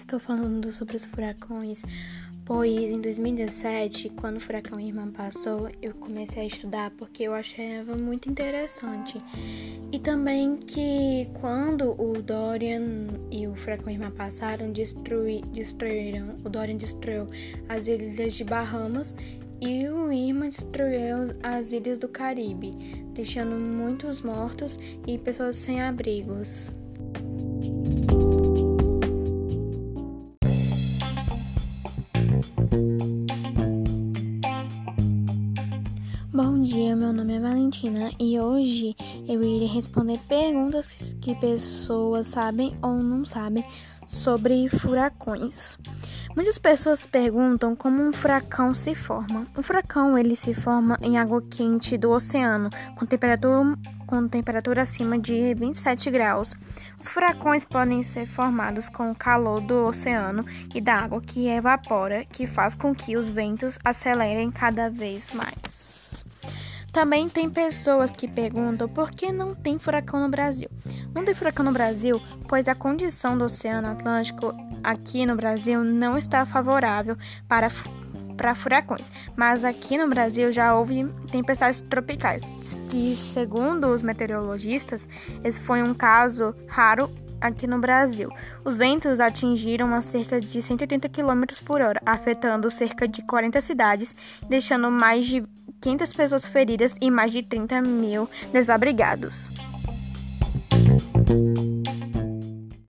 estou falando sobre os furacões, pois em 2017, quando o furacão Irmã passou, eu comecei a estudar porque eu achava muito interessante. E também que quando o Dorian e o furacão Irmã passaram, destruí, destruíram, o Dorian destruiu as ilhas de Bahamas e o Irma destruiu as ilhas do Caribe, deixando muitos mortos e pessoas sem abrigos. Bom dia, meu nome é Valentina e hoje eu irei responder perguntas que pessoas sabem ou não sabem sobre furacões. Muitas pessoas perguntam como um furacão se forma. Um furacão ele se forma em água quente do oceano, com temperatura, com temperatura acima de 27 graus. Os furacões podem ser formados com o calor do oceano e da água que evapora, que faz com que os ventos acelerem cada vez mais. Também tem pessoas que perguntam por que não tem furacão no Brasil. Não tem furacão no Brasil, pois a condição do Oceano Atlântico aqui no Brasil não está favorável para para furacões, mas aqui no Brasil já houve tempestades tropicais. E segundo os meteorologistas, esse foi um caso raro aqui no Brasil. Os ventos atingiram a cerca de 180 km por hora, afetando cerca de 40 cidades, deixando mais de 500 pessoas feridas e mais de 30 mil desabrigados.